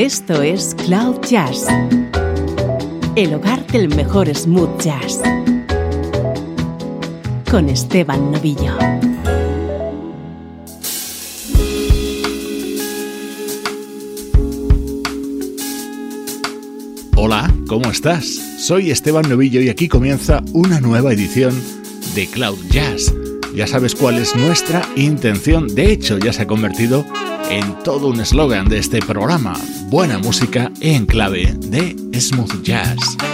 Esto es Cloud Jazz, el hogar del mejor smooth jazz, con Esteban Novillo. Hola, ¿cómo estás? Soy Esteban Novillo y aquí comienza una nueva edición de Cloud Jazz. Ya sabes cuál es nuestra intención, de hecho ya se ha convertido en todo un eslogan de este programa, buena música en clave de smooth jazz.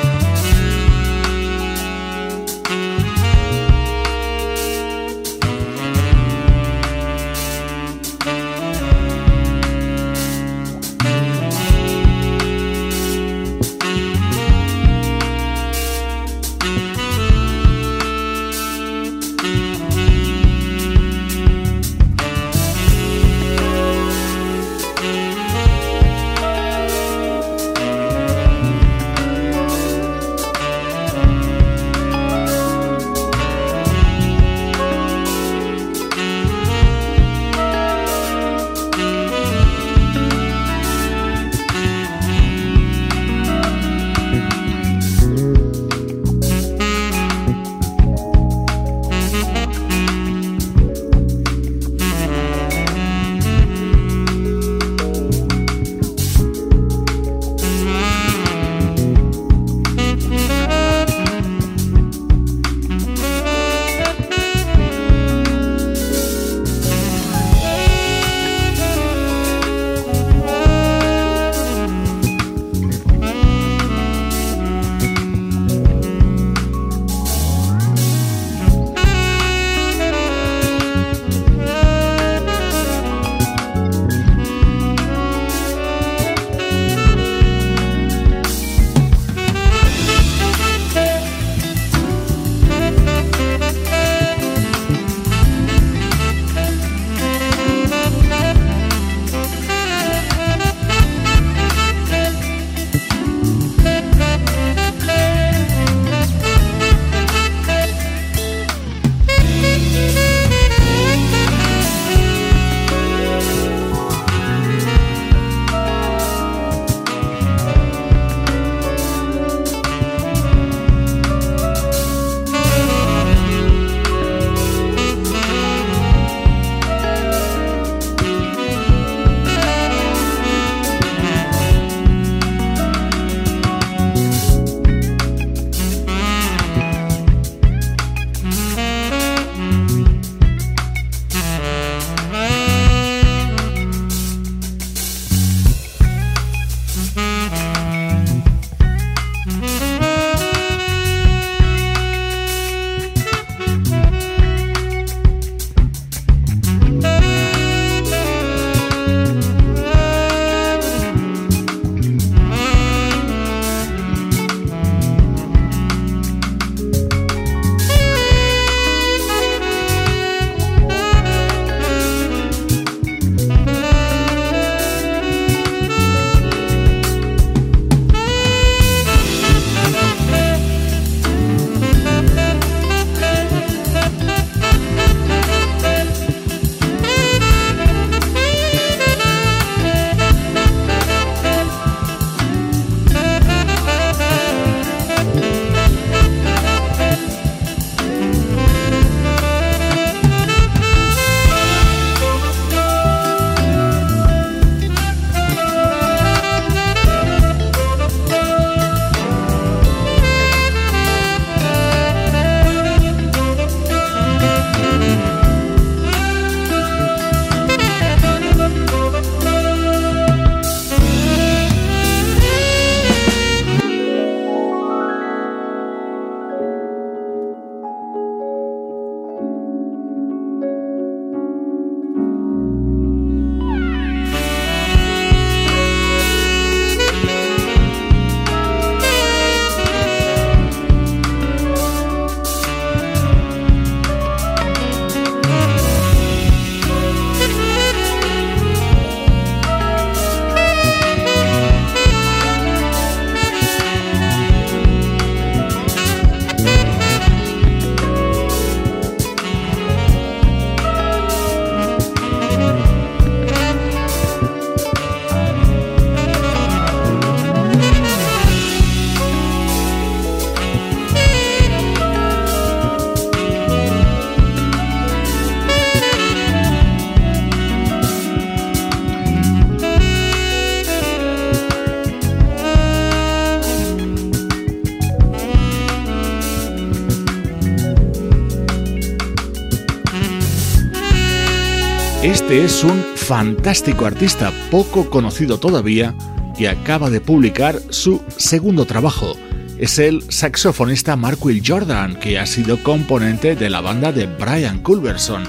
Este es un fantástico artista poco conocido todavía que acaba de publicar su segundo trabajo. Es el saxofonista Mark Will Jordan, que ha sido componente de la banda de Brian Culberson.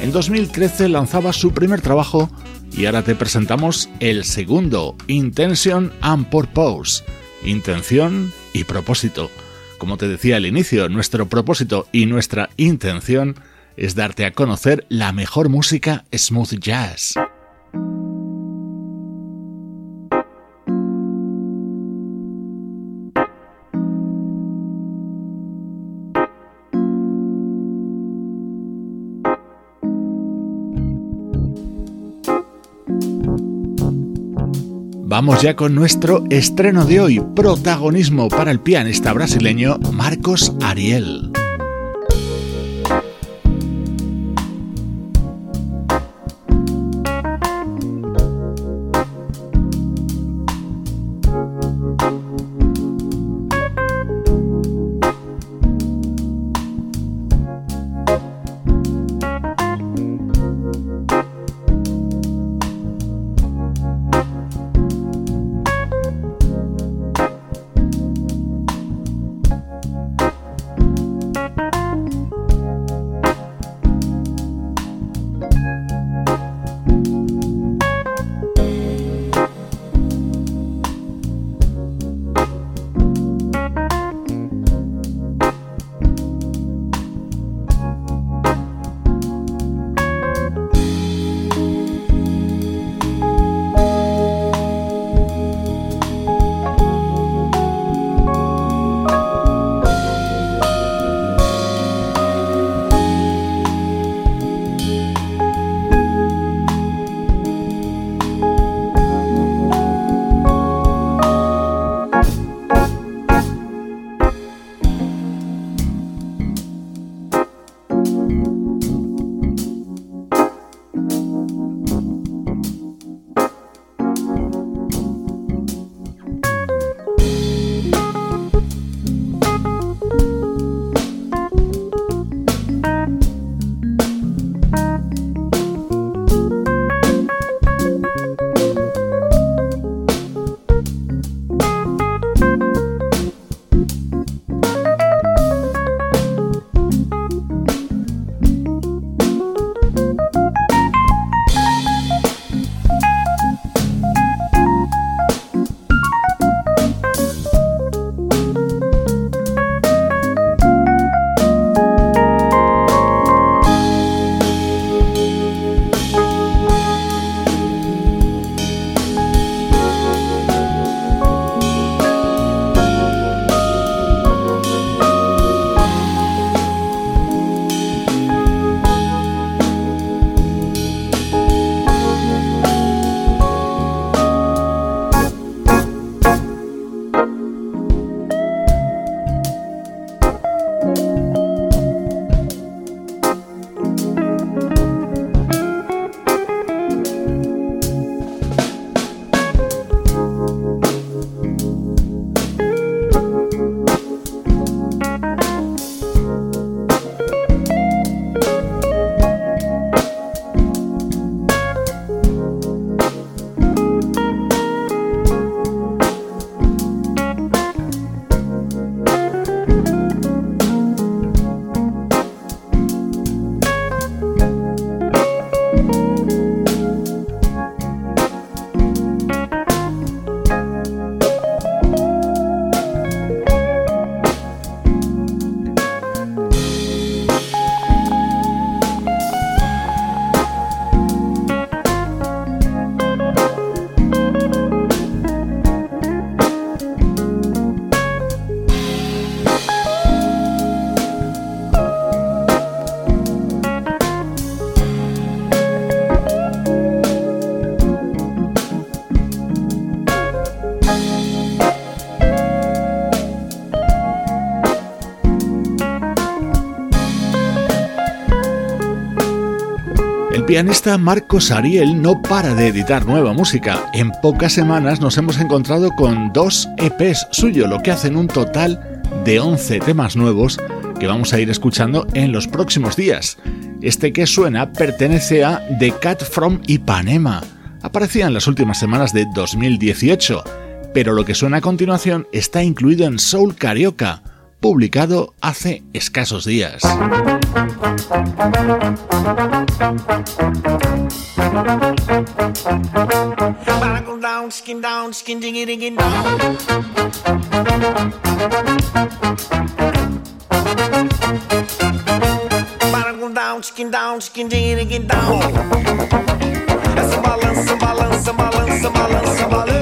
En 2013 lanzaba su primer trabajo y ahora te presentamos el segundo, Intention and Purpose. Intención y propósito. Como te decía al inicio, nuestro propósito y nuestra intención es darte a conocer la mejor música smooth jazz. Vamos ya con nuestro estreno de hoy, protagonismo para el pianista brasileño Marcos Ariel. Pianista Marcos Ariel no para de editar nueva música. En pocas semanas nos hemos encontrado con dos EPs suyos, lo que hacen un total de 11 temas nuevos que vamos a ir escuchando en los próximos días. Este que suena pertenece a The Cat from Ipanema. Aparecía en las últimas semanas de 2018, pero lo que suena a continuación está incluido en Soul Carioca, publicado hace escasos días. chicken down, chicken digging down. Essa balança, balança, balança, balança,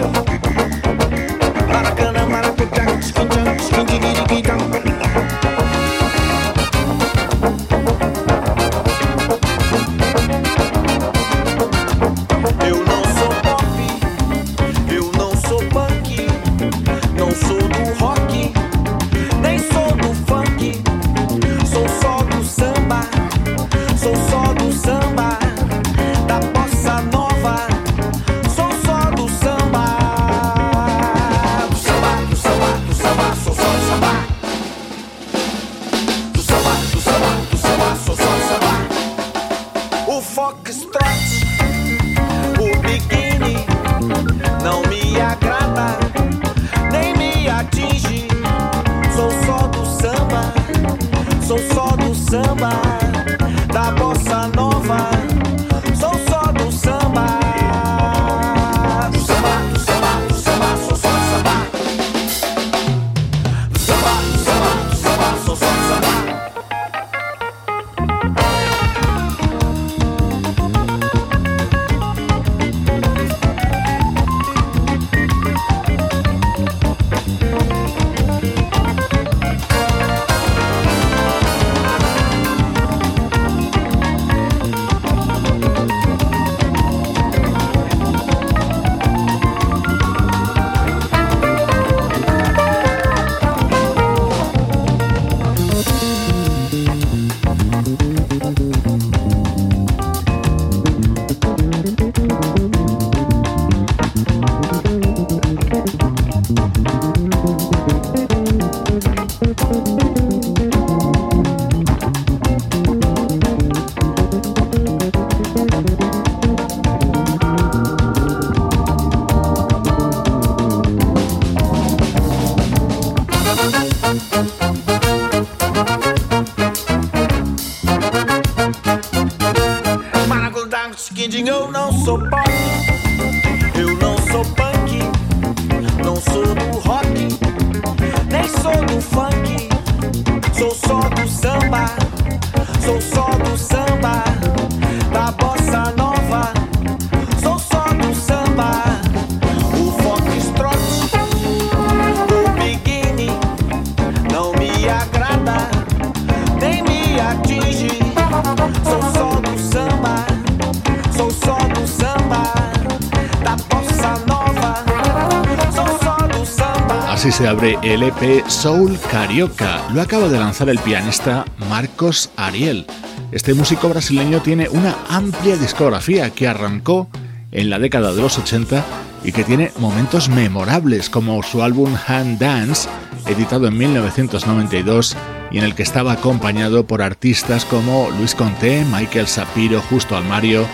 el EP Soul Carioca. Lo acaba de lanzar el pianista Marcos Ariel. Este músico brasileño tiene una amplia discografía que arrancó en la década de los 80 y que tiene momentos memorables como su álbum Hand Dance, editado en 1992 y en el que estaba acompañado por artistas como Luis Conté, Michael Sapiro, Justo Almario,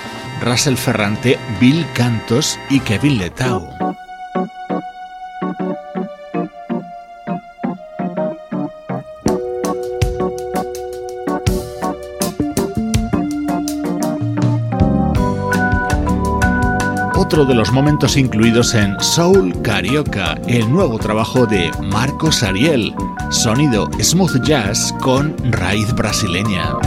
Russell Ferrante, Bill Cantos y Kevin Letao. Otro de los momentos incluidos en Soul Carioca, el nuevo trabajo de Marcos Ariel, sonido smooth jazz con raíz brasileña.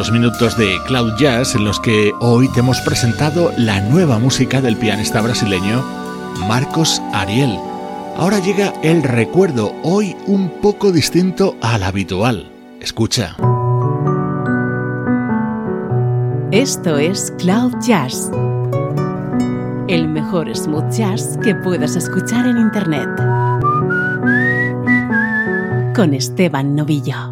Primeros minutos de Cloud Jazz en los que hoy te hemos presentado la nueva música del pianista brasileño Marcos Ariel. Ahora llega el recuerdo, hoy un poco distinto al habitual. Escucha. Esto es Cloud Jazz, el mejor smooth jazz que puedas escuchar en Internet. Con Esteban Novillo.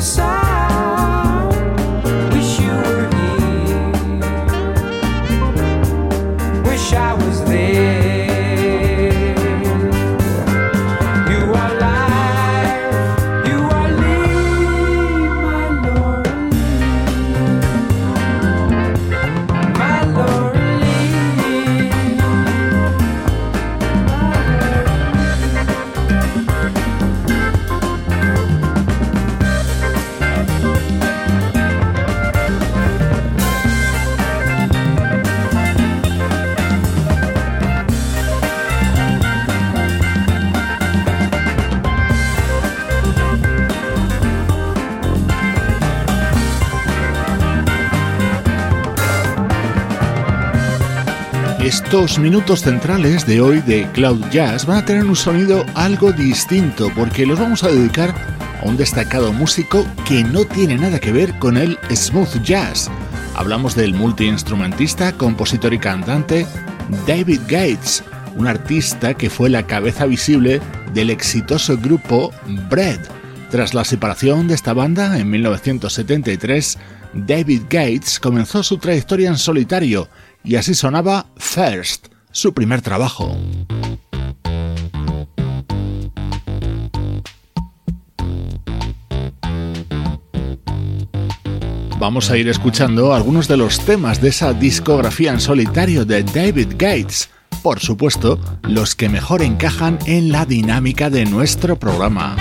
side. Estos minutos centrales de hoy de Cloud Jazz van a tener un sonido algo distinto porque los vamos a dedicar a un destacado músico que no tiene nada que ver con el smooth jazz. Hablamos del multiinstrumentista, compositor y cantante David Gates, un artista que fue la cabeza visible del exitoso grupo Bread. Tras la separación de esta banda en 1973, David Gates comenzó su trayectoria en solitario y así sonaba First, su primer trabajo. Vamos a ir escuchando algunos de los temas de esa discografía en solitario de David Gates, por supuesto, los que mejor encajan en la dinámica de nuestro programa.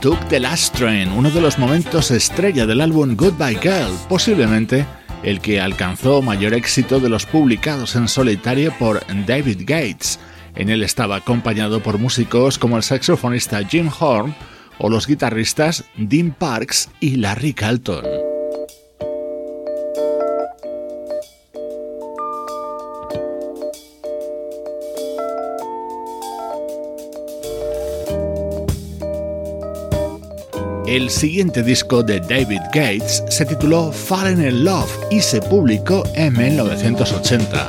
The Last Train, uno de los momentos estrella del álbum Goodbye Girl, posiblemente el que alcanzó mayor éxito de los publicados en solitario por David Gates. En él estaba acompañado por músicos como el saxofonista Jim Horn o los guitarristas Dean Parks y Larry Carlton. El siguiente disco de David Gates se tituló Fallen in Love y se publicó en 1980.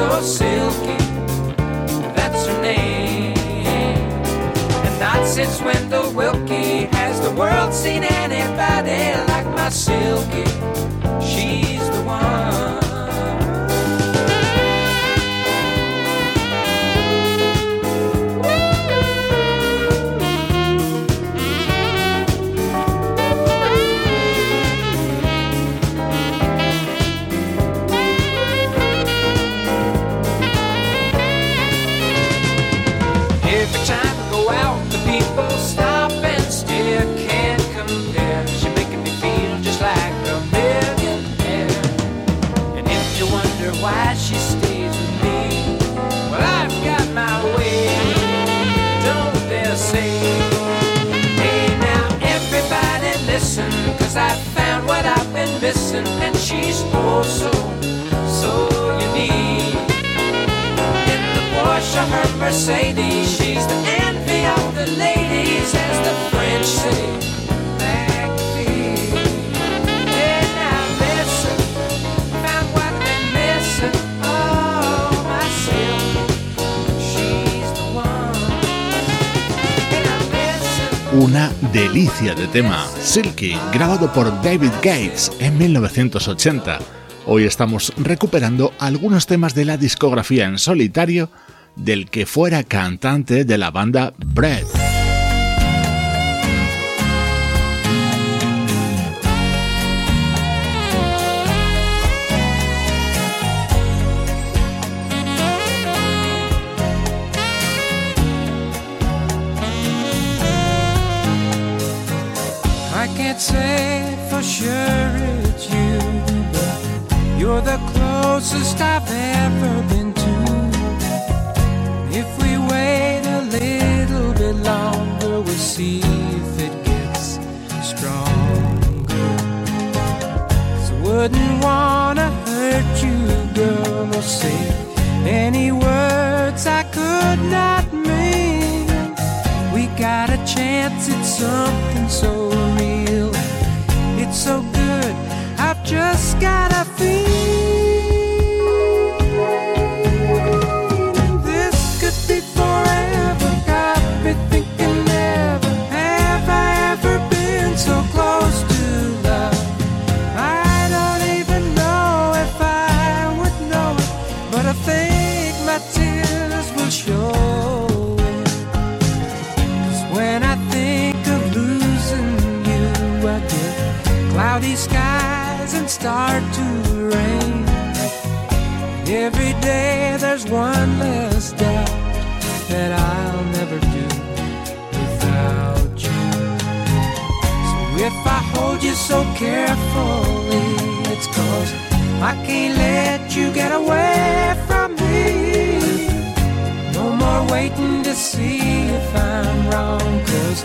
So silky. That's her name. And not since Wendell Wilkie has the world seen anybody like my Silky. She's the one. She's oh so, so unique. In the Porsche, her Mercedes, she's the envy of the ladies, as the French say. Una delicia de tema, Silky, grabado por David Gates en 1980. Hoy estamos recuperando algunos temas de la discografía en solitario del que fuera cantante de la banda Bread. Say for sure it's you, you're the closest I've ever been to. If we wait a little bit longer, we'll see if it gets stronger. So wouldn't wanna hurt you, girl, or say any words I could not mean. We got a chance at something so got there's one less doubt that I'll never do without you. So if I hold you so carefully, it's cause I can't let you get away from me. No more waiting to see if I'm wrong, cause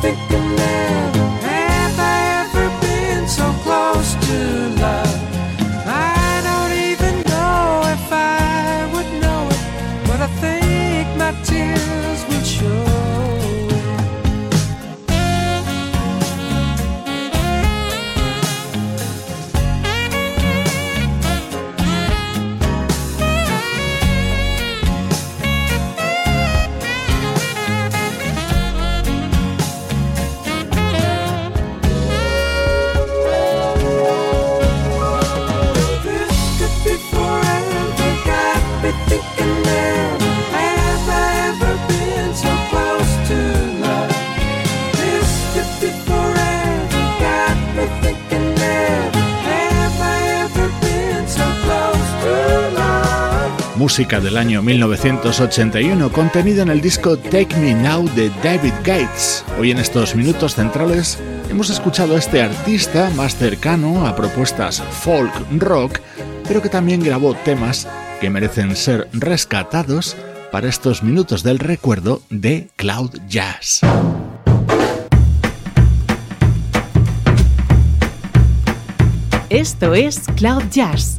African love. Música del año 1981 contenida en el disco Take Me Now de David Gates. Hoy en estos minutos centrales hemos escuchado a este artista más cercano a propuestas folk rock, pero que también grabó temas que merecen ser rescatados para estos minutos del recuerdo de Cloud Jazz. Esto es Cloud Jazz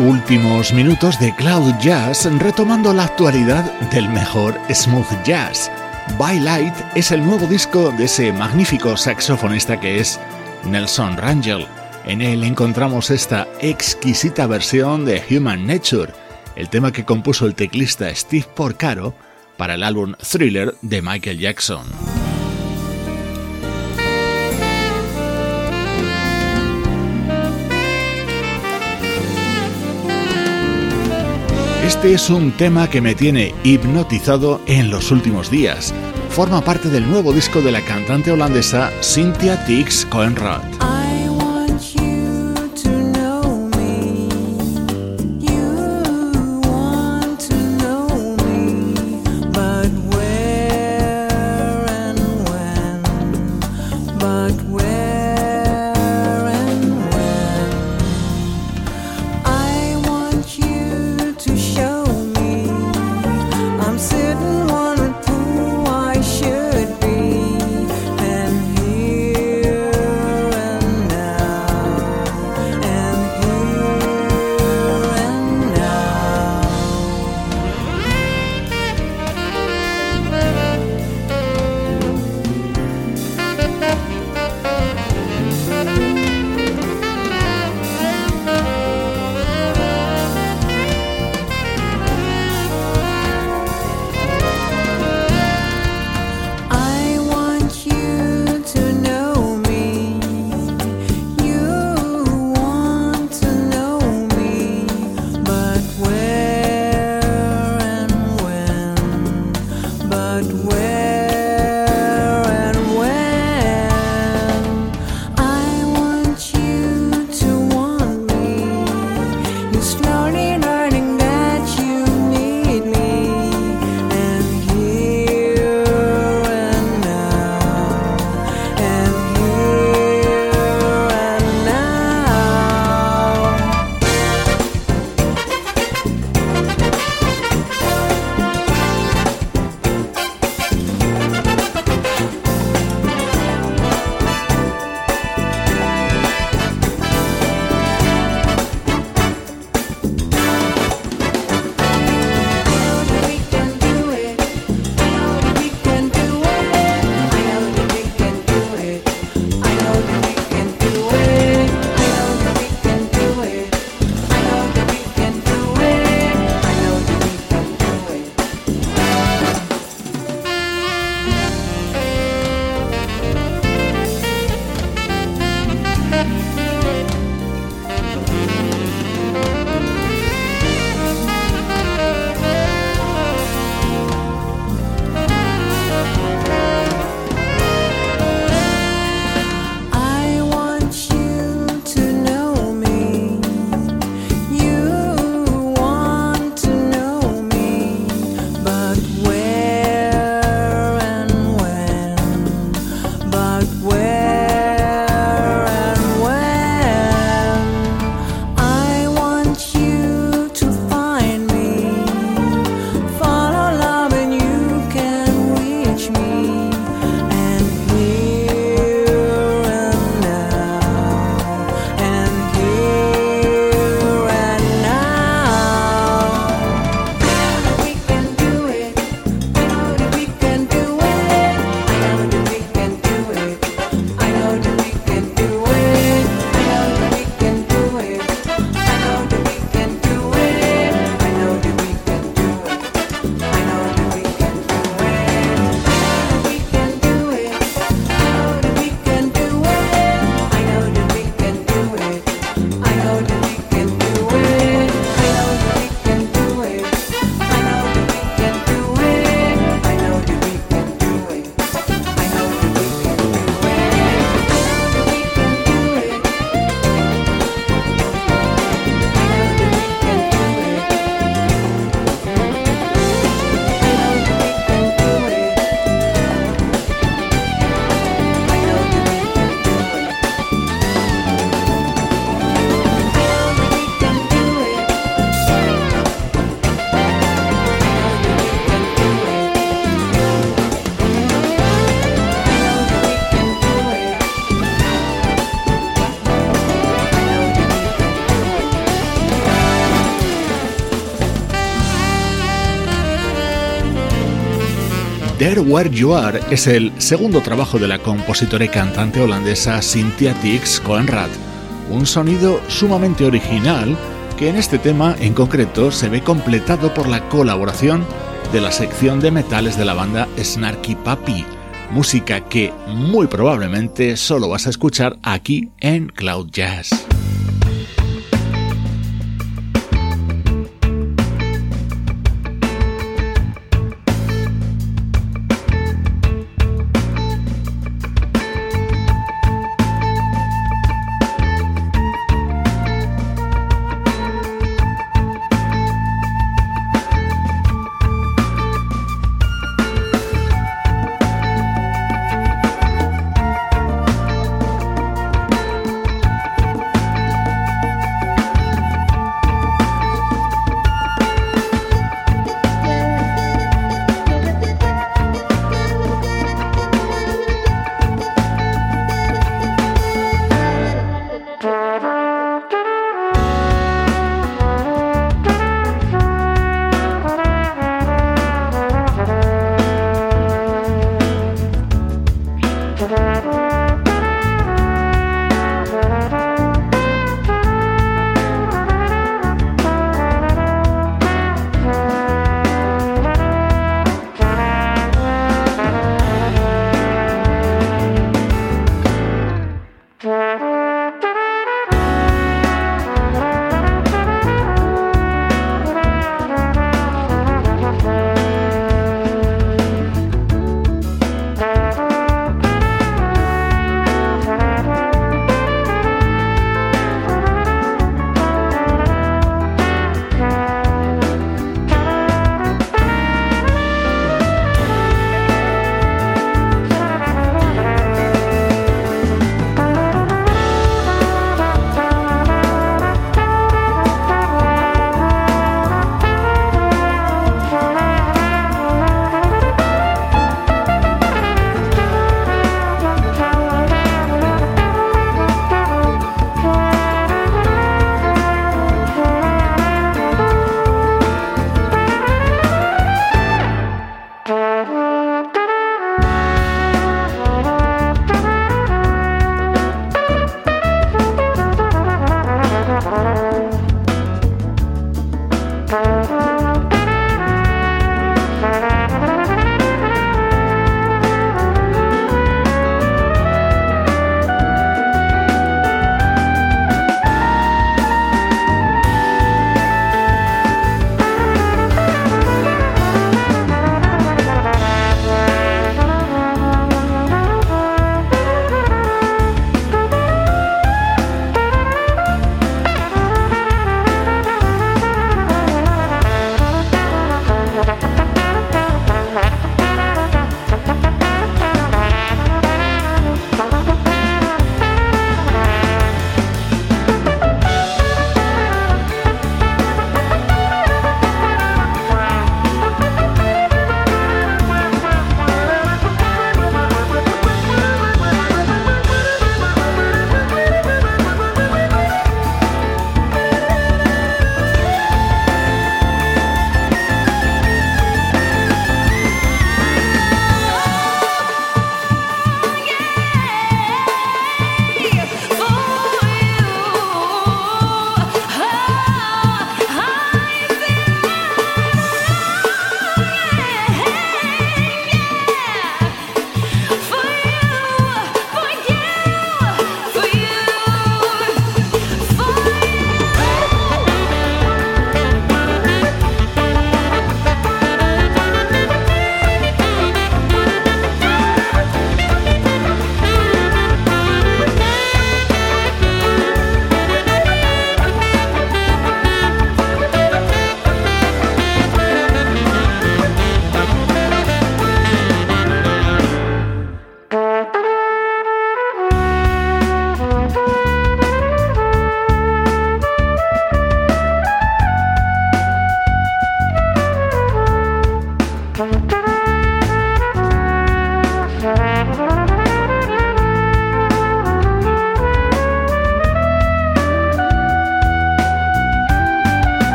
Últimos minutos de Cloud Jazz retomando la actualidad del mejor smooth jazz. By Light es el nuevo disco de ese magnífico saxofonista que es Nelson Rangel. En él encontramos esta exquisita versión de Human Nature, el tema que compuso el teclista Steve Porcaro para el álbum Thriller de Michael Jackson. Este es un tema que me tiene hipnotizado en los últimos días. Forma parte del nuevo disco de la cantante holandesa Cynthia Tix Coenraad. There Where You Are es el segundo trabajo de la compositora y cantante holandesa Cynthia Tix Coenraad, un sonido sumamente original que en este tema en concreto se ve completado por la colaboración de la sección de metales de la banda Snarky Puppy, música que muy probablemente solo vas a escuchar aquí en Cloud Jazz.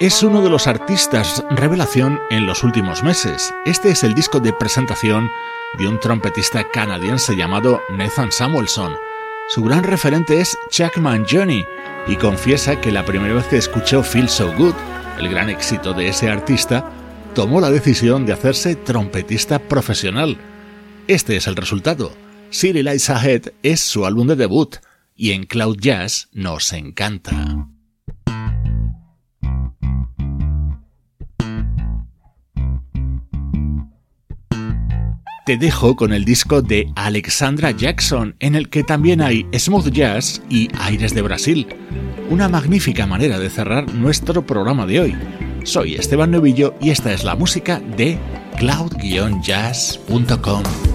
Es uno de los artistas revelación en los últimos meses. Este es el disco de presentación de un trompetista canadiense llamado Nathan Samuelson. Su gran referente es Chuckman Johnny y confiesa que la primera vez que escuchó Feel So Good, el gran éxito de ese artista, tomó la decisión de hacerse trompetista profesional. Este es el resultado. City Lights Ahead es su álbum de debut y en Cloud Jazz nos encanta. Te dejo con el disco de Alexandra Jackson, en el que también hay smooth jazz y aires de Brasil. Una magnífica manera de cerrar nuestro programa de hoy. Soy Esteban Novillo y esta es la música de cloud-jazz.com.